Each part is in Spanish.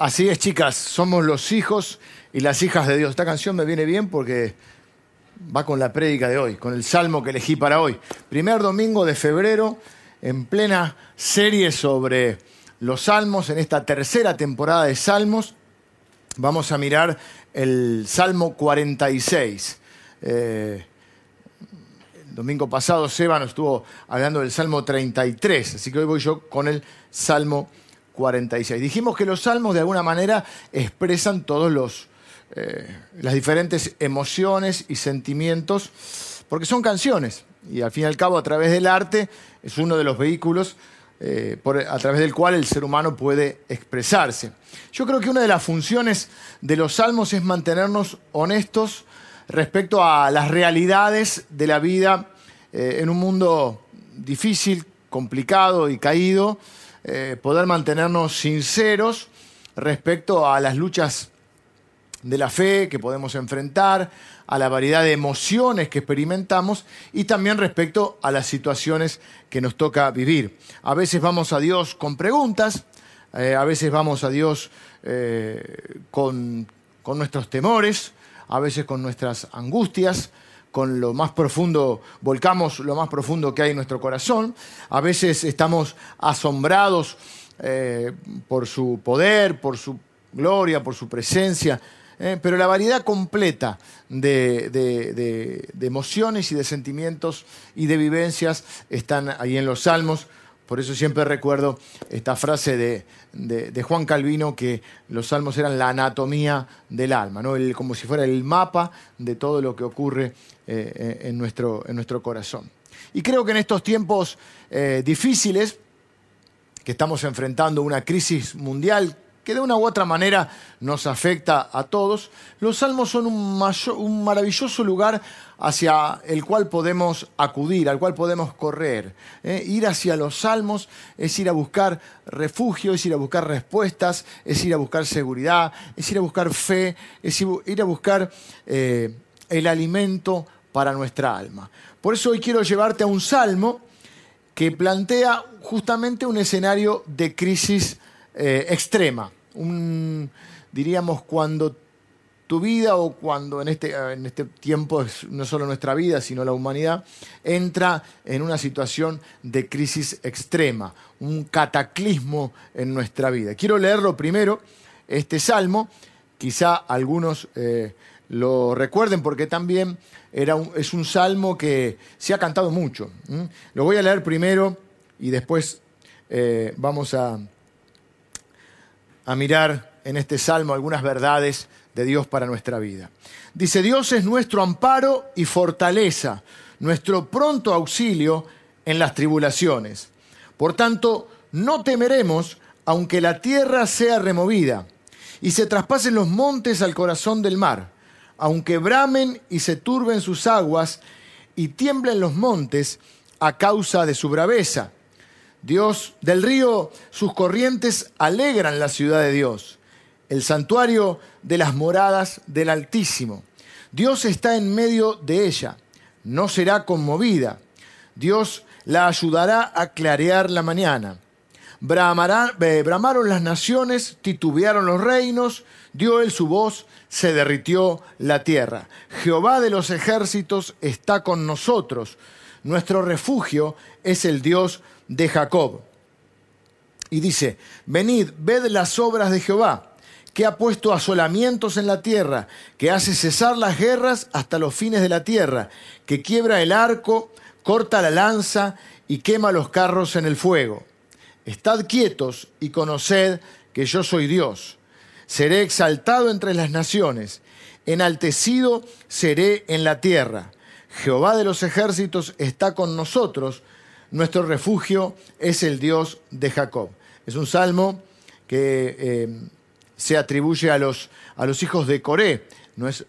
Así es, chicas, somos los hijos y las hijas de Dios. Esta canción me viene bien porque va con la prédica de hoy, con el salmo que elegí para hoy. Primer domingo de febrero, en plena serie sobre los salmos, en esta tercera temporada de salmos, vamos a mirar el Salmo 46. Eh, el domingo pasado Seba nos estuvo hablando del Salmo 33, así que hoy voy yo con el Salmo 46. Dijimos que los salmos de alguna manera expresan todos los eh, las diferentes emociones y sentimientos, porque son canciones y al fin y al cabo a través del arte es uno de los vehículos eh, a través del cual el ser humano puede expresarse. Yo creo que una de las funciones de los salmos es mantenernos honestos respecto a las realidades de la vida eh, en un mundo difícil, complicado y caído, poder mantenernos sinceros respecto a las luchas de la fe que podemos enfrentar, a la variedad de emociones que experimentamos y también respecto a las situaciones que nos toca vivir. A veces vamos a Dios con preguntas, eh, a veces vamos a Dios eh, con, con nuestros temores, a veces con nuestras angustias, con lo más profundo, volcamos lo más profundo que hay en nuestro corazón, a veces estamos asombrados eh, por su poder, por su gloria, por su presencia, ¿eh? pero la variedad completa de, emociones y de sentimientos y de vivencias están ahí en los salmos. Por eso siempre recuerdo esta frase de, Juan Calvino que los salmos eran la anatomía del alma, ¿no? como si fuera el mapa de todo lo que ocurre eh, en, nuestro, en, nuestro, corazón. Y creo que en estos tiempos eh, difíciles, que estamos enfrentando una crisis mundial que de una u otra manera nos afecta a todos, los salmos son un, maravilloso lugar hacia el cual podemos acudir, al cual podemos correr. ¿eh? Ir hacia los salmos es ir a buscar refugio, es ir a buscar respuestas, es ir a buscar seguridad, es ir a buscar fe, es ir a buscar eh, el alimento para nuestra alma. Por eso hoy quiero llevarte a un salmo que plantea justamente un escenario de crisis eh, extrema. Diríamos, cuando tu vida o cuando en este, en este tiempo, no solo nuestra vida, sino la humanidad, entra en una situación de crisis extrema, un cataclismo en nuestra vida. Quiero leerlo primero, este salmo, quizá algunos eh, lo recuerden porque también era es un salmo que se ha cantado mucho. Lo voy a leer primero y después eh, vamos a mirar en este salmo algunas verdades de Dios para nuestra vida. Dice, Dios es nuestro amparo y fortaleza, nuestro pronto auxilio en las tribulaciones. Por tanto, no temeremos aunque la tierra sea removida y se traspasen los montes al corazón del mar, aunque bramen y se turben sus aguas y tiemblen los montes a causa de su braveza Dios del río, sus corrientes alegran la ciudad de Dios, el santuario de las moradas del Altísimo. Dios está en medio de ella, no será conmovida. Dios la ayudará a clarear la mañana. Eh, bramaron las naciones, titubearon los reinos, dio él su voz, se derritió la tierra. Jehová de los ejércitos está con nosotros. Nuestro refugio es el Dios de Jacob. Y dice, venid, ved las obras de Jehová, que ha puesto asolamientos en la tierra, que hace cesar las guerras hasta los fines de la tierra, que quiebra el arco, corta la lanza y quema los carros en el fuego. Estad quietos y conoced que yo soy Dios. Seré exaltado entre las naciones, enaltecido seré en la tierra. Jehová de los ejércitos está con nosotros, nuestro refugio es el Dios de Jacob. Es un salmo que eh, se atribuye a los, a los hijos de Coré. No es,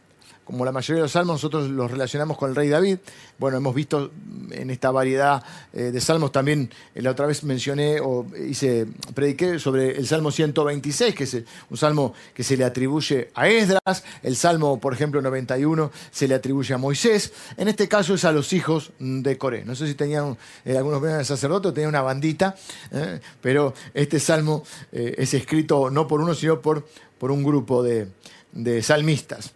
como la mayoría de los salmos, nosotros los relacionamos con el rey David. Bueno, hemos visto en esta variedad eh, de salmos también, eh, la otra vez mencioné o hice, prediqué sobre el Salmo 126, que es un salmo que se le atribuye a Esdras, el Salmo, por ejemplo, 91 se le atribuye a Moisés, en este caso es a los hijos de Coré. No sé si tenían eh, algunos de sacerdotes, tenían una bandita, pero este salmo es escrito no por uno, sino por, por un grupo de salmistas.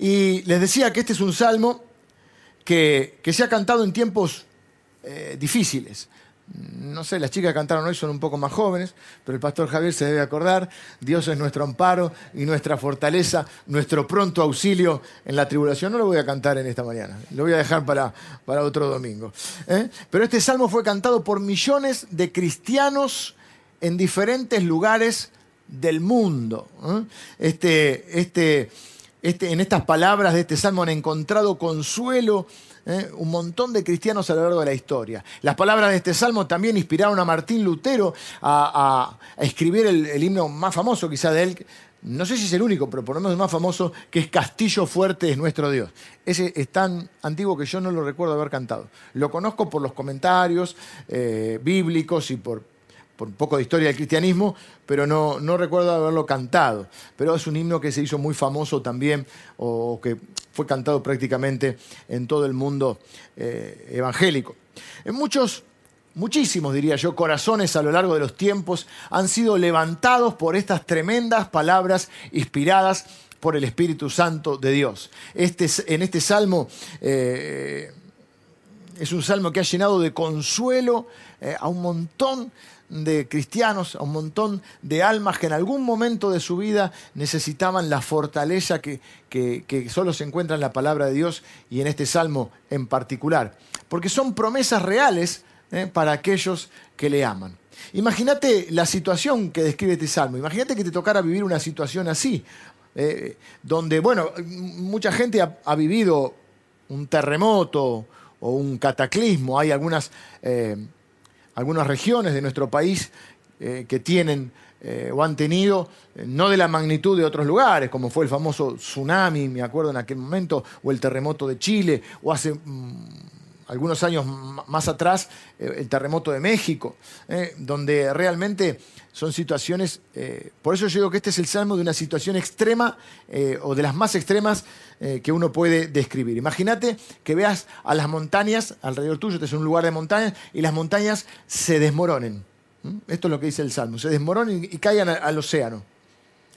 Y les decía que este es un salmo que, se ha cantado en tiempos eh, difíciles. No sé, las chicas que cantaron hoy son un poco más jóvenes, pero el pastor Javier se debe acordar, Dios es nuestro amparo y nuestra fortaleza, nuestro pronto auxilio en la tribulación. No lo voy a cantar en esta mañana, lo voy a dejar para, para otro domingo. ¿eh? Pero este salmo fue cantado por millones de cristianos en diferentes lugares del mundo. ¿eh? Este, este, este, en estas palabras de este salmo han encontrado consuelo ¿eh? un montón de cristianos a lo largo de la historia. Las palabras de este salmo también inspiraron a Martín Lutero a, escribir el, himno más famoso quizá de él, no sé si es el único, pero por lo menos el más famoso, que es Castillo Fuerte es nuestro Dios. Ese es tan antiguo que yo no lo recuerdo haber cantado. Lo conozco por los comentarios eh, bíblicos y por, por un poco de historia del cristianismo, pero no, recuerdo haberlo cantado. Pero es un himno que se hizo muy famoso también, o que fue cantado prácticamente en todo el mundo eh, evangélico. En muchos, muchísimos diría yo, corazones a lo largo de los tiempos han sido levantados por estas tremendas palabras inspiradas por el Espíritu Santo de Dios. Este, en este salmo eh, es un salmo que ha llenado de consuelo eh, a un montón de cristianos, a un montón de almas que en algún momento de su vida necesitaban la fortaleza que, solo se encuentra en la palabra de Dios y en este salmo en particular. Porque son promesas reales eh, para aquellos que le aman. Imagínate la situación que describe este salmo. Imagínate que te tocara vivir una situación así, eh, donde, bueno, mucha gente ha, vivido un terremoto o un cataclismo. Hay algunas eh, algunas regiones de nuestro país eh, que tienen eh, o han tenido, eh, no de la magnitud de otros lugares, como fue el famoso tsunami, me acuerdo en aquel momento, o el terremoto de Chile, o hace mm, algunos años más atrás el terremoto de México, donde realmente son situaciones, por eso yo digo que este es el salmo de una situación extrema o de las más extremas que uno puede describir. Imagínate que veas a las montañas alrededor tuyo, este es un lugar de montañas, y las montañas se desmoronen. ¿Mm? Esto es lo que dice el Salmo. Se desmoronen y, caigan al, océano.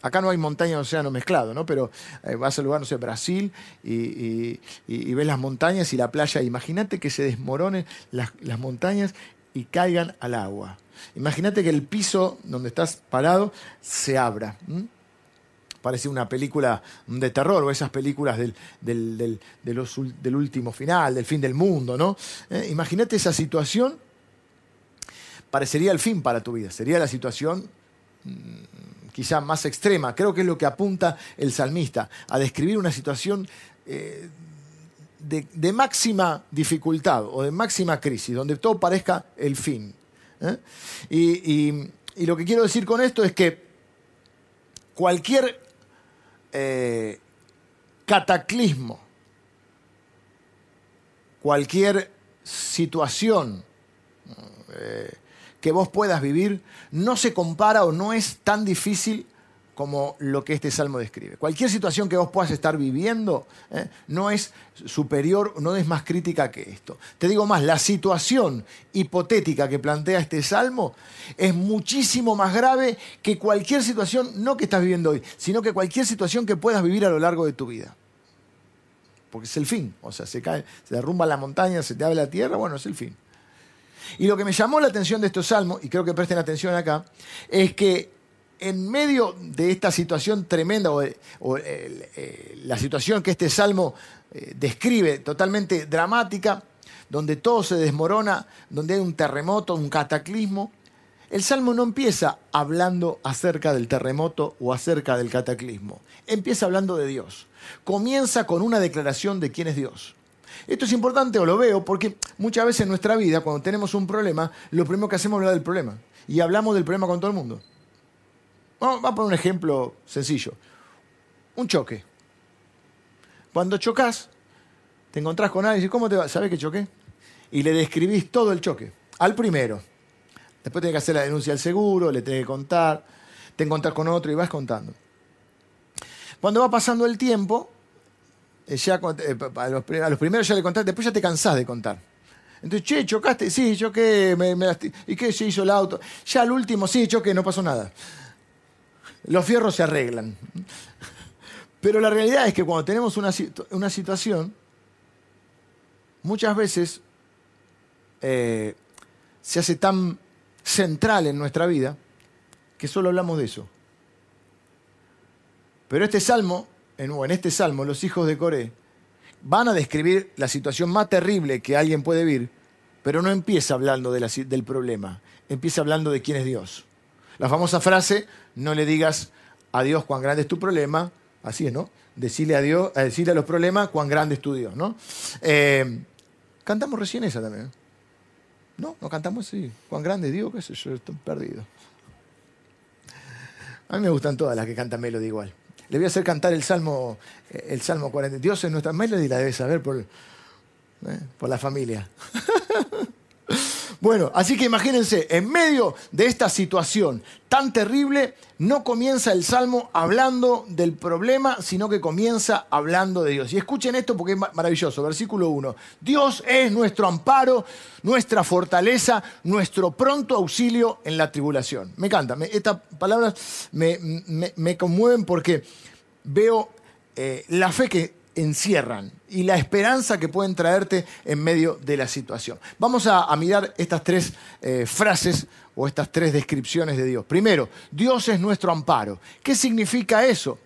Acá no hay montaña océano mezclado, ¿no? Pero eh, vas al lugar, no sé, Brasil y, ves las montañas y la playa. Imagínate que se desmoronen las, montañas y caigan al agua. Imagínate que el piso donde estás parado se abra. Parece una película de terror o esas películas del, del, último final, del fin del mundo, ¿no? Eh, imagínate esa situación parecería el fin para tu vida. Sería la situación mm, quizá más extrema. Creo que es lo que apunta el salmista, a describir una situación eh, de, máxima dificultad o de máxima crisis, donde todo parezca el fin. ¿eh? Y, lo que quiero decir con esto es que cualquier eh, cataclismo, cualquier situación que vos puedas vivir no se compara o no es tan difícil como lo que este salmo describe. Cualquier situación que vos puedas estar viviendo ¿eh? no es superior, no es más crítica que esto. Te digo más, la situación hipotética que plantea este salmo es muchísimo más grave que cualquier situación, no que estás viviendo hoy, sino que cualquier situación que puedas vivir a lo largo de tu vida. Porque es el fin, o sea, se cae, se derrumba la montaña, se te abre la tierra, bueno, es el fin. Y lo que me llamó la atención de estos salmos, y creo que presten atención acá, es que en medio de esta situación tremenda, o, eh, la situación que este salmo eh, describe, totalmente dramática, donde todo se desmorona, donde hay un terremoto, un cataclismo, el salmo no empieza hablando acerca del terremoto o acerca del cataclismo, empieza hablando de Dios. Comienza con una declaración de quién es Dios. Esto es importante o lo veo porque muchas veces en nuestra vida, cuando tenemos un problema, lo primero que hacemos es hablar del problema. Y hablamos del problema con todo el mundo. Vamos, a poner un ejemplo sencillo. Un choque. Cuando chocas, te encontrás con alguien y dices, ¿cómo te va? ¿Sabes que choqué? Y le describís todo el choque. Al primero. Después tenés que hacer la denuncia al seguro, le tenés que contar, te encontrás con otro y vas contando. Cuando va pasando el tiempo, eh, ya eh, a los, primeros ya le contaste, después ya te cansás de contar. Entonces, che, chocaste, sí, choqué, me, ¿y qué se hizo el auto? Ya al último, sí, choqué, no pasó nada. Los fierros se arreglan. Pero la realidad es que cuando tenemos una, una situación, muchas veces eh, se hace tan central en nuestra vida que solo hablamos de eso. Pero este salmo, en, este salmo, los hijos de Coré van a describir la situación más terrible que alguien puede vivir, pero no empieza hablando del problema, empieza hablando de quién es Dios. La famosa frase, no le digas a Dios cuán grande es tu problema, así es, ¿no? Decirle a Dios, decirle a los problemas cuán grande es tu Dios, ¿no? Eh, cantamos recién esa también. No, no cantamos así. Cuán grande es Dios, qué sé yo, estoy perdido. A mí me gustan todas las que cantan Melody igual. Le voy a hacer cantar el Salmo, el Salmo 40. Dios es nuestra Melody, la debe saber por, eh, por la familia. Bueno, así que imagínense, en medio de esta situación tan terrible, no comienza el salmo hablando del problema, sino que comienza hablando de Dios. Y escuchen esto porque es maravilloso. Versículo 1. Dios es nuestro amparo, nuestra fortaleza, nuestro pronto auxilio en la tribulación. Me encanta. estas palabras me, conmueven porque veo eh, la fe que encierran y la esperanza que pueden traerte en medio de la situación. Vamos a, mirar estas tres eh, frases o estas tres descripciones de Dios. Primero, Dios es nuestro amparo. ¿Qué significa eso?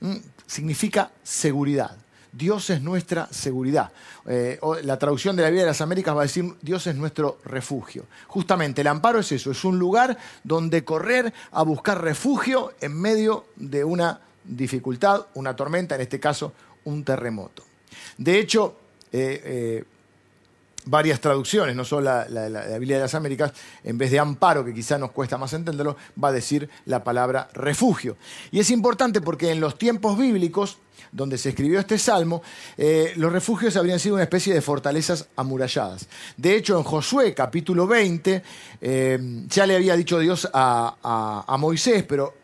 Mm, significa seguridad. Dios es nuestra seguridad. Eh, la traducción de la Biblia de las Américas va a decir Dios es nuestro refugio. Justamente el amparo es eso, es un lugar donde correr a buscar refugio en medio de una dificultad, una tormenta, en este caso un terremoto. De hecho, eh, eh, varias traducciones, no solo la, Biblia de las Américas, en vez de amparo, que quizá nos cuesta más entenderlo, va a decir la palabra refugio. Y es importante porque en los tiempos bíblicos, donde se escribió este salmo, eh, los refugios habrían sido una especie de fortalezas amuralladas. De hecho, en Josué capítulo 20, ya le había dicho Dios a Moisés, pero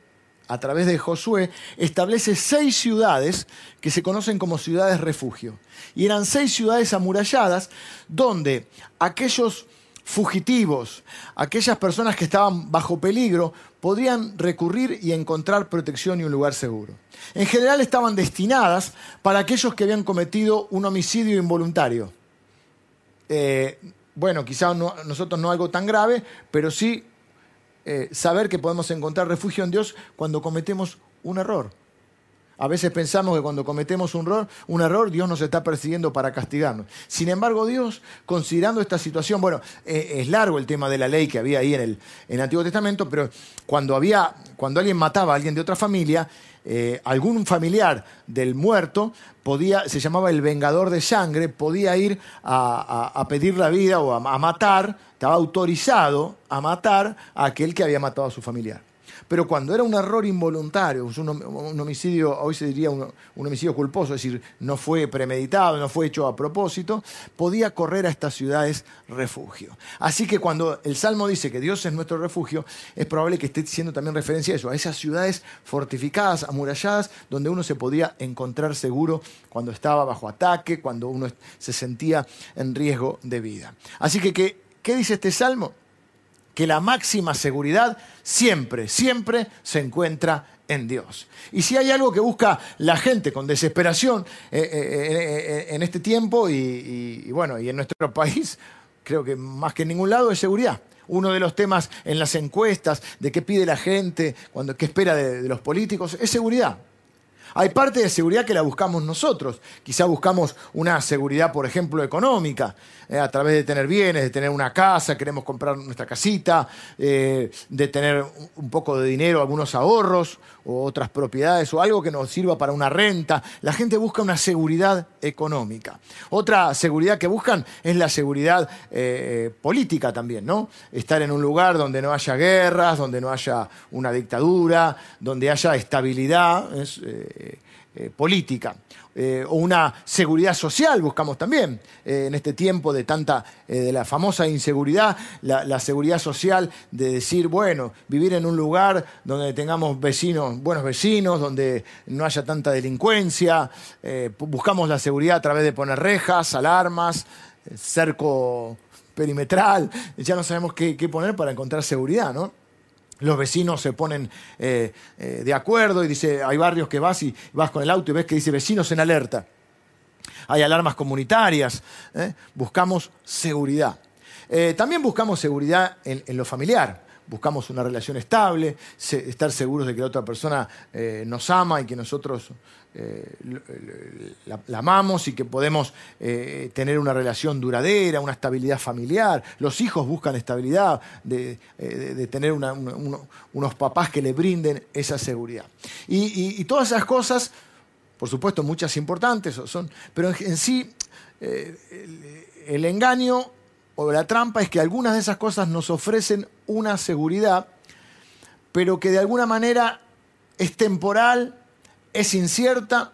a través de Josué, establece seis ciudades que se conocen como ciudades refugio. Y eran seis ciudades amuralladas donde aquellos fugitivos, aquellas personas que estaban bajo peligro, podían recurrir y encontrar protección y un lugar seguro. En general estaban destinadas para aquellos que habían cometido un homicidio involuntario. Eh, bueno, quizá nosotros no algo tan grave, pero sí eh, saber que podemos encontrar refugio en Dios cuando cometemos un error. A veces pensamos que cuando cometemos un error, un error, Dios nos está persiguiendo para castigarnos. Sin embargo, Dios, considerando esta situación, bueno, eh, es largo el tema de la ley que había ahí en el, en el Antiguo Testamento, pero cuando, había, cuando alguien mataba a alguien de otra familia, eh, algún familiar del muerto podía, se llamaba el vengador de sangre, podía ir a, pedir la vida o a, matar, estaba autorizado a matar a aquel que había matado a su familiar. Pero cuando era un error involuntario, un, homicidio, hoy se diría un, homicidio culposo, es decir, no fue premeditado, no fue hecho a propósito, podía correr a estas ciudades refugio. Así que cuando el Salmo dice que Dios es nuestro refugio, es probable que esté haciendo también referencia a eso, a esas ciudades fortificadas, amuralladas, donde uno se podía encontrar seguro cuando estaba bajo ataque, cuando uno se sentía en riesgo de vida. Así que, ¿qué, qué dice este Salmo? Que la máxima seguridad siempre, siempre se encuentra en Dios. Y si hay algo que busca la gente con desesperación eh, eh, eh, en este tiempo y, bueno, y en nuestro país, creo que más que en ningún lado es seguridad. Uno de los temas en las encuestas de qué pide la gente, cuando, qué espera de los políticos, es seguridad. Hay parte de seguridad que la buscamos nosotros. Quizá buscamos una seguridad, por ejemplo, económica, eh, a través de tener bienes, de tener una casa, queremos comprar nuestra casita, eh, de tener un poco de dinero, algunos ahorros o otras propiedades o algo que nos sirva para una renta. La gente busca una seguridad económica. Otra seguridad que buscan es la seguridad eh, política también, ¿no? Estar en un lugar donde no haya guerras, donde no haya una dictadura, donde haya estabilidad. Es, política. Eh, o una seguridad social buscamos también en este tiempo de tanta, de la famosa inseguridad, la, seguridad social de decir, bueno, vivir en un lugar donde tengamos vecinos, buenos vecinos, donde no haya tanta delincuencia, buscamos la seguridad a través de poner rejas, alarmas, cerco perimetral, ya no sabemos qué poner para encontrar seguridad, ¿no? Los vecinos se ponen eh, eh, de acuerdo y dice, hay barrios que vas y vas con el auto y ves que dice vecinos en alerta. Hay alarmas comunitarias, ¿eh? buscamos seguridad. también buscamos seguridad en, lo familiar. Buscamos una relación estable, estar seguros de que la otra persona nos ama y que nosotros eh, la, amamos y que podemos eh, tener una relación duradera, una estabilidad familiar. Los hijos buscan estabilidad, de, eh, tener unos papás que le brinden esa seguridad. Y, todas esas cosas, por supuesto, muchas importantes son, pero en, sí el engaño o la trampa es que algunas de esas cosas nos ofrecen una seguridad, pero que de alguna manera es temporal es incierta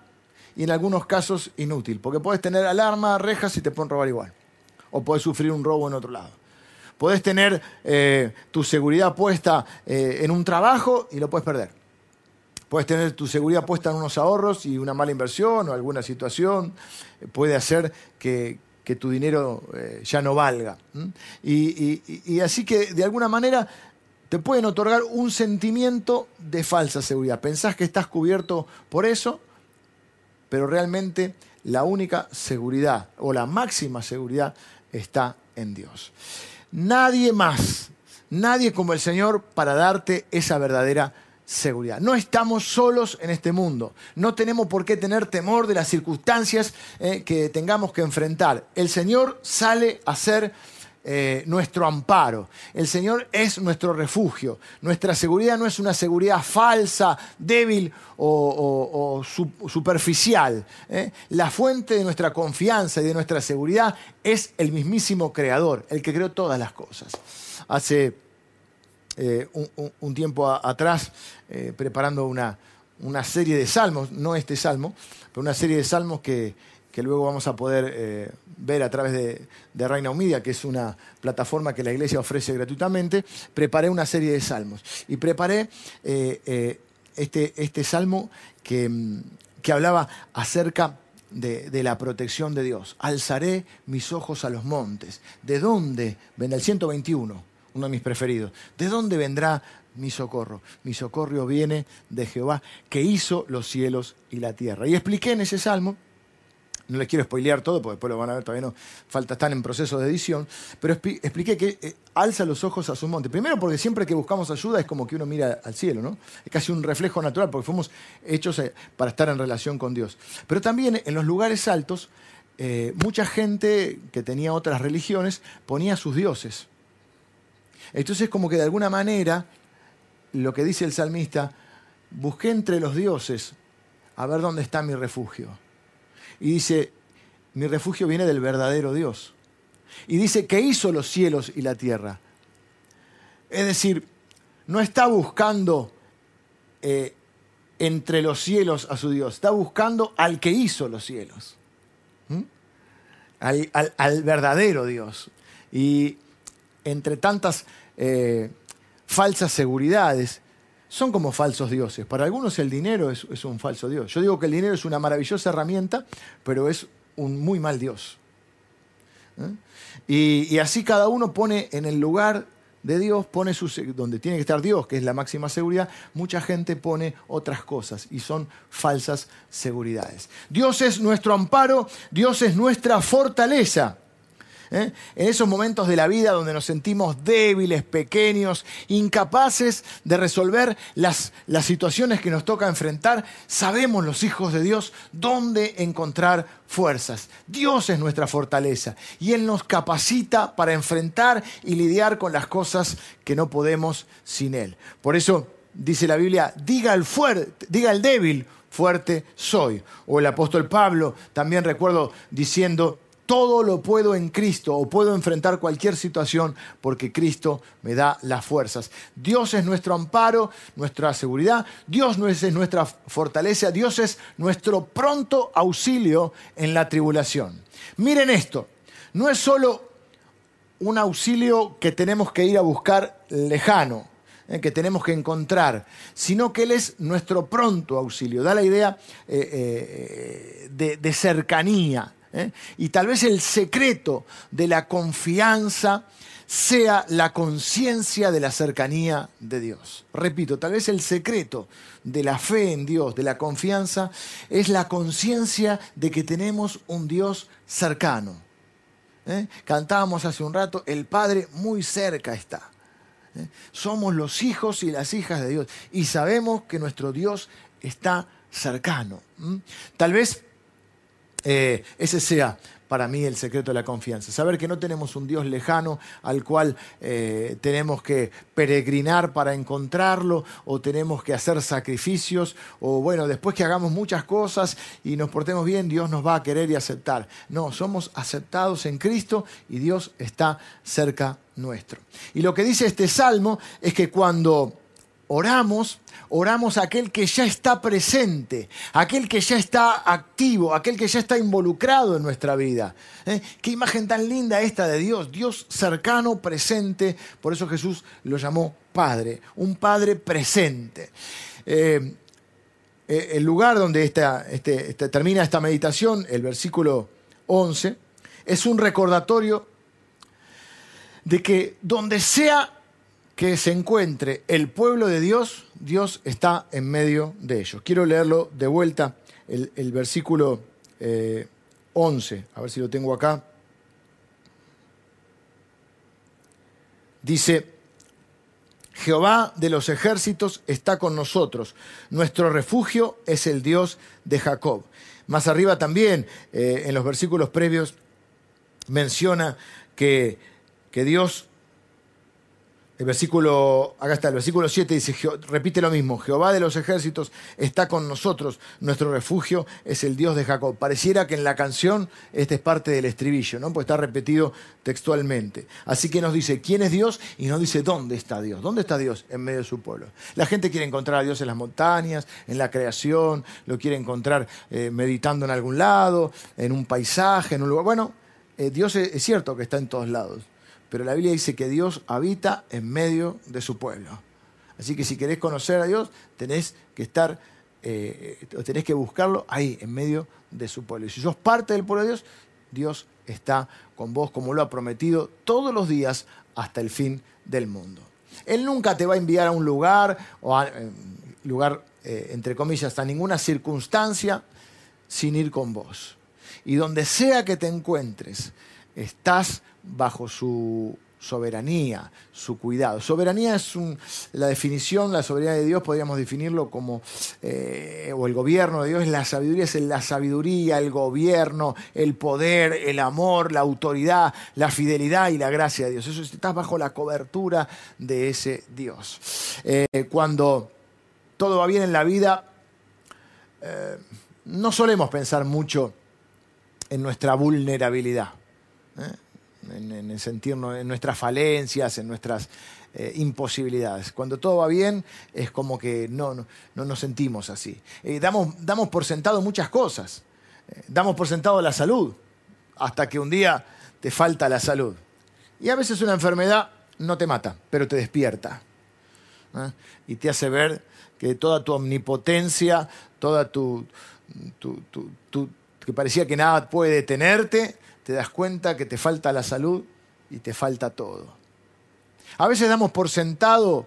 y en algunos casos inútil, porque puedes tener alarma, rejas y te pueden robar igual, o puedes sufrir un robo en otro lado. Puedes tener eh, tu seguridad puesta eh, en un trabajo y lo puedes perder. Puedes tener tu seguridad puesta en unos ahorros y una mala inversión o alguna situación puede hacer que, tu dinero eh, ya no valga. y así que de alguna manera te pueden otorgar un sentimiento de falsa seguridad. Pensás que estás cubierto por eso, pero realmente la única seguridad o la máxima seguridad está en Dios. Nadie más, nadie como el Señor para darte esa verdadera seguridad. No estamos solos en este mundo. No tenemos por qué tener temor de las circunstancias eh, que tengamos que enfrentar. El Señor sale a ser eh, nuestro amparo. El Señor es nuestro refugio. Nuestra seguridad no es una seguridad falsa, débil o, superficial. ¿eh? La fuente de nuestra confianza y de nuestra seguridad es el mismísimo Creador, el que creó todas las cosas. Hace eh, un, tiempo atrás, preparando una, una serie de salmos, no este salmo, pero una serie de salmos que que luego vamos a poder eh, ver a través de, Reina Humidia, que es una plataforma que la iglesia ofrece gratuitamente, preparé una serie de salmos. Y preparé eh, eh, este, este, salmo que, que hablaba acerca de, la protección de Dios. Alzaré mis ojos a los montes. ¿De dónde vendrá el 121? Uno de mis preferidos. ¿De dónde vendrá mi socorro? Mi socorro viene de Jehová, que hizo los cielos y la tierra. Y expliqué en ese salmo no les quiero spoilear todo, porque después lo van a ver, todavía no falta, están en proceso de edición, pero expliqué que eh, alza los ojos a su monte. Primero porque siempre que buscamos ayuda es como que uno mira al cielo, ¿no? Es casi un reflejo natural, porque fuimos hechos eh, para estar en relación con Dios. Pero también en los lugares altos, eh, mucha gente que tenía otras religiones ponía sus dioses. Entonces como que de alguna manera, lo que dice el salmista, busqué entre los dioses a ver dónde está mi refugio. Y dice, mi refugio viene del verdadero Dios. Y dice que hizo los cielos y la tierra. Es decir, no está buscando eh, entre los cielos a su Dios, está buscando al que hizo los cielos, al, verdadero Dios. Y entre tantas eh, falsas seguridades, son como falsos dioses. Para algunos el dinero es, un falso dios. Yo digo que el dinero es una maravillosa herramienta, pero es un muy mal dios. ¿Eh? Y, así cada uno pone en el lugar de Dios, pone su, donde tiene que estar Dios, que es la máxima seguridad, mucha gente pone otras cosas y son falsas seguridades. Dios es nuestro amparo, Dios es nuestra fortaleza. ¿Eh? En esos momentos de la vida donde nos sentimos débiles, pequeños, incapaces de resolver las, situaciones que nos toca enfrentar, sabemos los hijos de Dios dónde encontrar fuerzas. Dios es nuestra fortaleza y Él nos capacita para enfrentar y lidiar con las cosas que no podemos sin Él. Por eso dice la Biblia, diga al, fuerte, diga al débil, fuerte soy. O el apóstol Pablo también recuerdo diciendo todo lo puedo en Cristo o puedo enfrentar cualquier situación porque Cristo me da las fuerzas. Dios es nuestro amparo, nuestra seguridad, Dios es nuestra fortaleza, Dios es nuestro pronto auxilio en la tribulación. Miren esto, no es solo un auxilio que tenemos que ir a buscar lejano, eh, que tenemos que encontrar, sino que Él es nuestro pronto auxilio. Da la idea eh, eh, de cercanía. ¿Eh? Y tal vez el secreto de la confianza sea la conciencia de la cercanía de Dios. Repito, tal vez el secreto de la fe en Dios, de la confianza, es la conciencia de que tenemos un Dios cercano. ¿eh? Cantábamos hace un rato, el Padre muy cerca está. ¿eh? Somos los hijos y las hijas de Dios y sabemos que nuestro Dios está cercano. Tal vez eh, ese sea para mí el secreto de la confianza. Saber que no tenemos un Dios lejano al cual eh, tenemos que peregrinar para encontrarlo o tenemos que hacer sacrificios o bueno, después que hagamos muchas cosas y nos portemos bien, Dios nos va a querer y aceptar. No, somos aceptados en Cristo y Dios está cerca nuestro. Y lo que dice este salmo es que cuando oramos, oramos a aquel que ya está presente, aquel que ya está activo, aquel que ya está involucrado en nuestra vida. ¿Eh? Qué imagen tan linda esta de Dios, Dios cercano, presente, por eso Jesús lo llamó Padre, un Padre presente. Eh, eh, el lugar donde este, termina esta meditación, el versículo 11, es un recordatorio de que donde sea que se encuentre el pueblo de Dios, Dios está en medio de ellos. Quiero leerlo de vuelta, el, versículo 11, eh, a ver si lo tengo acá. Dice, Jehová de los ejércitos está con nosotros, nuestro refugio es el Dios de Jacob. Más arriba también, eh, en los versículos previos, menciona que, que Dios el versículo, acá está, el versículo 7 dice, repite lo mismo, Jehová de los ejércitos está con nosotros, nuestro refugio es el Dios de Jacob. Pareciera que en la canción este es parte del estribillo, ¿no? Pues está repetido textualmente. Así que nos dice quién es Dios y nos dice dónde está Dios. ¿Dónde está Dios? En medio de su pueblo. La gente quiere encontrar a Dios en las montañas, en la creación, lo quiere encontrar eh, meditando en algún lado, en un paisaje, en un lugar. Bueno, eh, Dios es cierto que está en todos lados pero la Biblia dice que Dios habita en medio de su pueblo. Así que si querés conocer a Dios, tenés que estar, eh, tenés que buscarlo ahí, en medio de su pueblo. Y si sos parte del pueblo de Dios, Dios está con vos como lo ha prometido todos los días hasta el fin del mundo. Él nunca te va a enviar a un lugar, o a eh, lugar, eh, entre comillas, a ninguna circunstancia sin ir con vos. Y donde sea que te encuentres, estás bajo su soberanía, su cuidado. Soberanía es la definición, la soberanía de Dios podríamos definirlo como, eh, o el gobierno de Dios la sabiduría, es la sabiduría, el gobierno, el poder, el amor, la autoridad, la fidelidad y la gracia de Dios. Eso estás bajo la cobertura de ese Dios. Eh, cuando todo va bien en la vida, eh, no solemos pensar mucho en nuestra vulnerabilidad en, en sentirnos en nuestras falencias, en nuestras eh, imposibilidades. Cuando todo va bien es como que no, no, nos sentimos así. Eh, damos, damos por sentado muchas cosas. Eh, damos por sentado la salud, hasta que un día te falta la salud. Y a veces una enfermedad no te mata, pero te despierta. Y te hace ver que toda tu omnipotencia, toda tu, tu que parecía que nada puede detenerte, te das cuenta que te falta la salud y te falta todo. A veces damos por sentado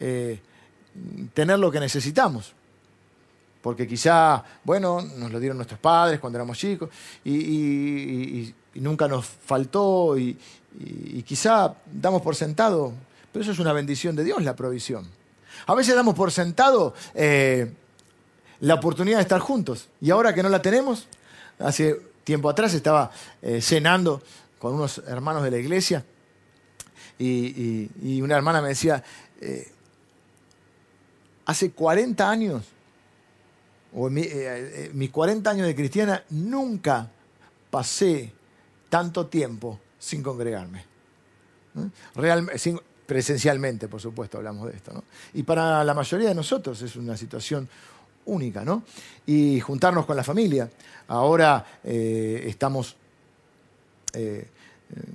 eh, tener lo que necesitamos, porque quizá, bueno, nos lo dieron nuestros padres cuando éramos chicos y, nunca nos faltó y, quizá damos por sentado, pero eso es una bendición de Dios, la provisión. A veces damos por sentado eh, la oportunidad de estar juntos y ahora que no la tenemos, hace tiempo atrás estaba eh, cenando con unos hermanos de la iglesia y, una hermana me decía, eh, hace 40 años, o eh, mis 40 años de cristiana, nunca pasé tanto tiempo sin congregarme. ¿Eh? presencialmente, por supuesto, hablamos de esto. Y para la mayoría de nosotros es una situación única, ¿no? Y juntarnos con la familia. Ahora eh, estamos eh,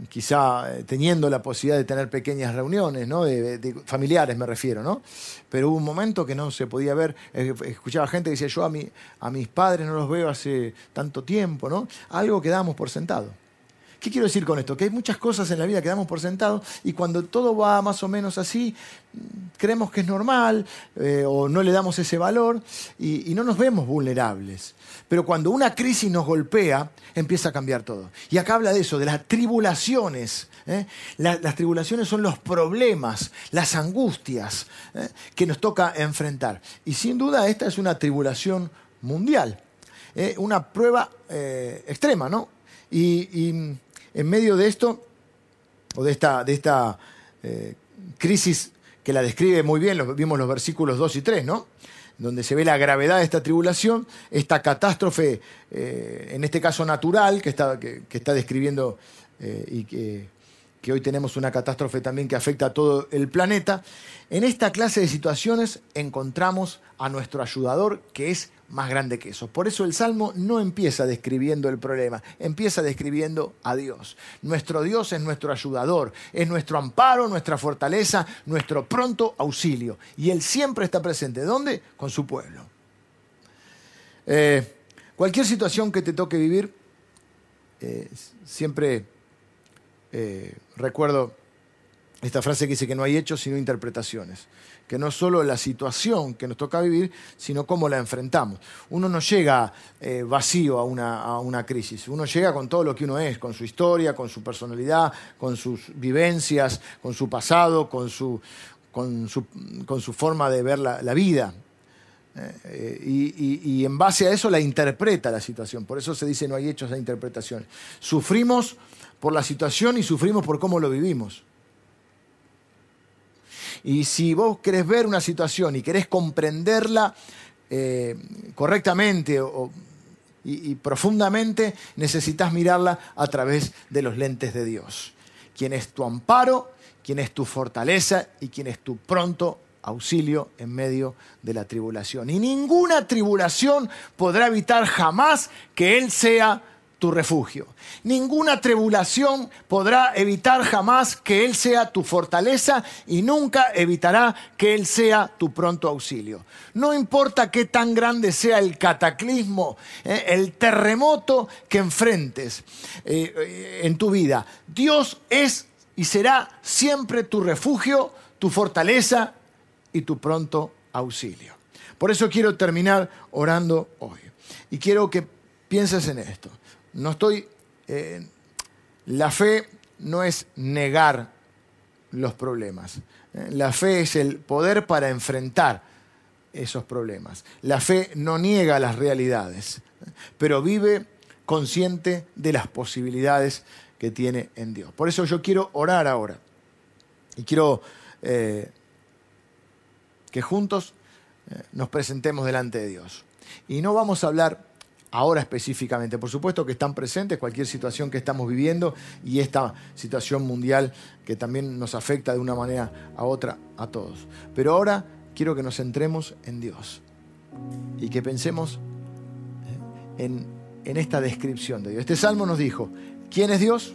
quizá eh, teniendo la posibilidad de tener pequeñas reuniones, ¿no? De, familiares me refiero, ¿no? Pero hubo un momento que no se podía ver, escuchaba gente que decía, yo a, mi, a mis padres no los veo hace tanto tiempo, ¿no? Algo que damos por sentado. ¿Qué quiero decir con esto? Que hay muchas cosas en la vida que damos por sentado y cuando todo va más o menos así, creemos que es normal eh, o no le damos ese valor y, no nos vemos vulnerables. Pero cuando una crisis nos golpea, empieza a cambiar todo. Y acá habla de eso, de las tribulaciones. ¿eh? las tribulaciones son los problemas, las angustias ¿eh? que nos toca enfrentar. Y sin duda esta es una tribulación mundial, una prueba extrema, ¿no? y en medio de esto, o de esta, de esta eh, crisis que la describe muy bien, lo, vimos los versículos 2 y 3, ¿no? donde se ve la gravedad de esta tribulación, esta catástrofe, eh, en este caso natural, que está, que, está describiendo eh, y que, que, hoy tenemos una catástrofe también que afecta a todo el planeta, en esta clase de situaciones encontramos a nuestro ayudador, que es más grande que eso. Por eso el Salmo no empieza describiendo el problema, empieza describiendo a Dios. Nuestro Dios es nuestro ayudador, es nuestro amparo, nuestra fortaleza, nuestro pronto auxilio. Y Él siempre está presente. ¿Dónde? Con su pueblo. Eh, cualquier situación que te toque vivir, eh, siempre eh, recuerdo esta frase que dice que no hay hechos sino interpretaciones que no solo la situación que nos toca vivir, sino cómo la enfrentamos. Uno no llega eh, vacío a una, crisis, uno llega con todo lo que uno es, con su historia, con su personalidad, con sus vivencias, con su pasado, con su, forma de ver la, vida. Eh, y, en base a eso la interpreta la situación. Por eso se dice no hay hechos de interpretación. Sufrimos por la situación y sufrimos por cómo lo vivimos. Y si vos querés ver una situación y querés comprenderla eh, correctamente y, profundamente, necesitas mirarla a través de los lentes de Dios. Quien es tu amparo, quien es tu fortaleza y quien es tu pronto auxilio en medio de la tribulación. Y ninguna tribulación podrá evitar jamás que Él sea tu refugio. Ninguna tribulación podrá evitar jamás que Él sea tu fortaleza y nunca evitará que Él sea tu pronto auxilio. No importa qué tan grande sea el cataclismo, eh, el terremoto que enfrentes eh, eh, en tu vida, Dios es y será siempre tu refugio, tu fortaleza y tu pronto auxilio. Por eso quiero terminar orando hoy. Y quiero que pienses en esto no estoy... Eh, la fe no es negar los problemas. Eh, la fe es el poder para enfrentar esos problemas. La fe no niega las realidades, pero vive consciente de las posibilidades que tiene en Dios. Por eso yo quiero orar ahora. Y quiero eh, que juntos nos presentemos delante de Dios. Y no vamos a hablar ahora específicamente. Por supuesto que están presentes cualquier situación que estamos viviendo y esta situación mundial que también nos afecta de una manera a otra a todos. Pero ahora quiero que nos centremos en Dios y que pensemos eh, en, en esta descripción de Dios. Este salmo nos dijo, ¿quién es Dios?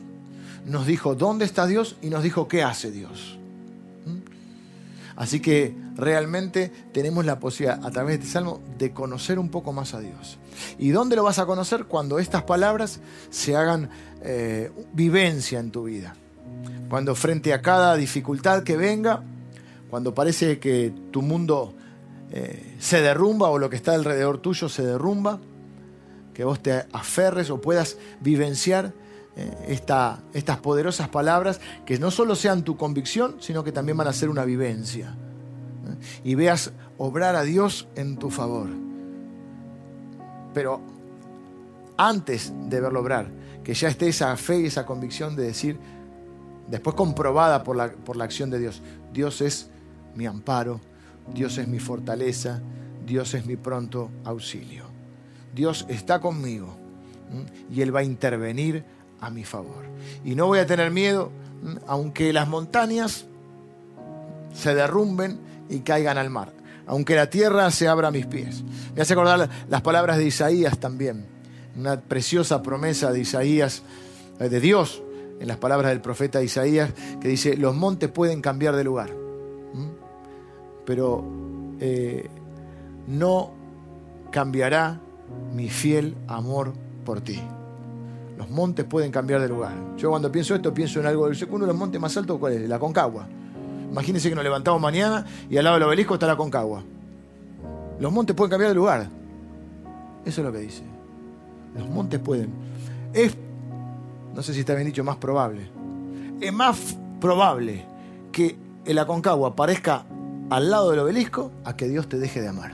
Nos dijo dónde está Dios y nos dijo qué hace Dios. Así que realmente tenemos la posibilidad a través de este salmo de conocer un poco más a Dios. ¿Y dónde lo vas a conocer? Cuando estas palabras se hagan eh, vivencia en tu vida. Cuando frente a cada dificultad que venga, cuando parece que tu mundo eh, se derrumba o lo que está alrededor tuyo se derrumba, que vos te aferres o puedas vivenciar eh, estas poderosas palabras que no solo sean tu convicción, sino que también van a ser una vivencia. Y veas obrar a Dios en tu favor. Pero antes de verlo obrar, que ya esté esa fe y esa convicción de decir, después comprobada por la, por la acción de Dios, Dios es mi amparo, Dios es mi fortaleza, Dios es mi pronto auxilio. Dios está conmigo y Él va a intervenir a mi favor. Y no voy a tener miedo, aunque las montañas se derrumben y caigan al mar, aunque la tierra se abra a mis pies. Me hace acordar las palabras de Isaías también, una preciosa promesa de Isaías, eh, de Dios, en las palabras del profeta Isaías, que dice, los montes pueden cambiar de lugar, pero eh, no cambiará mi fiel amor por ti. Los montes pueden cambiar de lugar. Yo cuando pienso esto pienso en algo, uno de los montes más altos, ¿cuál es? La Concagua. Imagínense que nos levantamos mañana y al lado del obelisco está la Concagua. Los montes pueden cambiar de lugar. Eso es lo que dice. Los montes pueden. Es, no sé si está bien dicho, más probable. Es más probable que el Aconcagua aparezca al lado del obelisco a que Dios te deje de amar.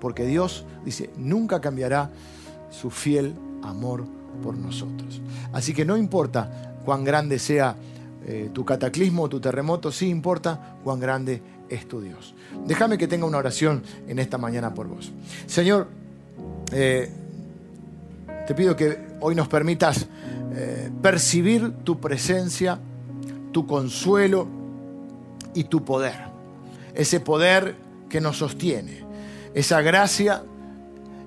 Porque Dios dice, nunca cambiará su fiel amor por nosotros. Así que no importa cuán grande sea eh, tu cataclismo o tu terremoto, sí importa cuán grande es tu Dios. Déjame que tenga una oración en esta mañana por vos. Señor, eh, te pido que hoy nos permitas eh, percibir tu presencia, tu consuelo y tu poder. Ese poder que nos sostiene, esa gracia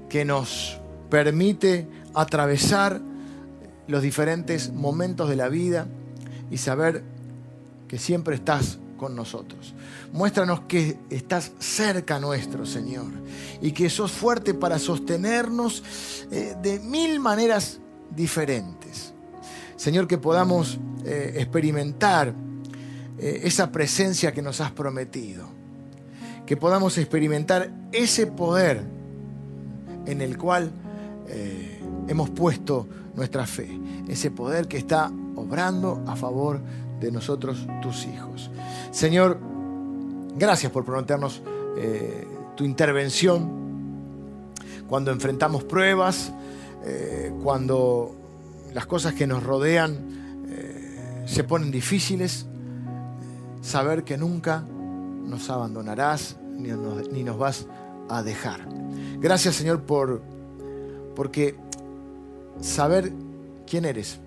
que nos permite atravesar los diferentes momentos de la vida y saber que siempre estás con nosotros. Muéstranos que estás cerca nuestro, Señor, y que sos fuerte para sostenernos eh, de mil maneras diferentes. Señor, que podamos eh, experimentar eh, esa presencia que nos has prometido, que podamos experimentar ese poder en el cual hemos puesto nuestra fe, ese poder que está obrando a favor de nosotros, tus hijos. Señor, gracias por prometernos eh, tu intervención cuando enfrentamos pruebas, eh, cuando las cosas que nos rodean eh, se ponen difíciles, saber que nunca nos abandonarás ni nos, ni nos vas a dejar. Gracias Señor por porque saber quién eres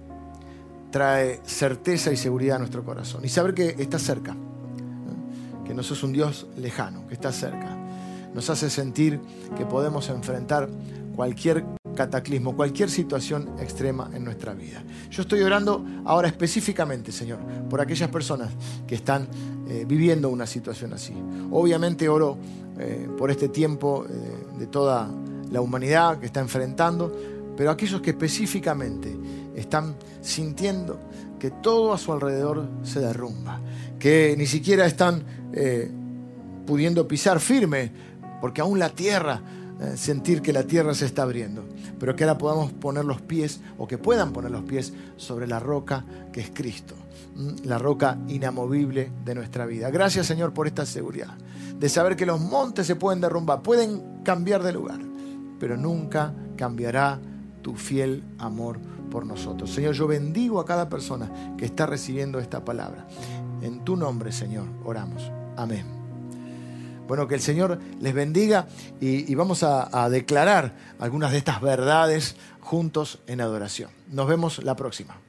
trae certeza y seguridad a nuestro corazón. Y saber que estás cerca, que no sos un Dios lejano, que estás cerca. Nos hace sentir que podemos enfrentar cualquier cataclismo, cualquier situación extrema en nuestra vida. Yo estoy orando ahora específicamente, Señor, por aquellas personas que están eh, viviendo una situación así. Obviamente oro eh, por este tiempo eh, de toda la humanidad que está enfrentando, pero aquellos que específicamente están sintiendo que todo a su alrededor se derrumba, que ni siquiera están eh, pudiendo pisar firme, porque aún la tierra, eh, sentir que la tierra se está abriendo, pero que ahora podamos poner los pies, o que puedan poner los pies sobre la roca que es Cristo, la roca inamovible de nuestra vida. Gracias Señor por esta seguridad, de saber que los montes se pueden derrumbar, pueden cambiar de lugar, pero nunca cambiará tu fiel amor por nosotros. Señor, yo bendigo a cada persona que está recibiendo esta palabra. En tu nombre, Señor, oramos. Amén. Bueno, que el Señor les bendiga y, vamos a, a declarar algunas de estas verdades juntos en adoración. Nos vemos la próxima.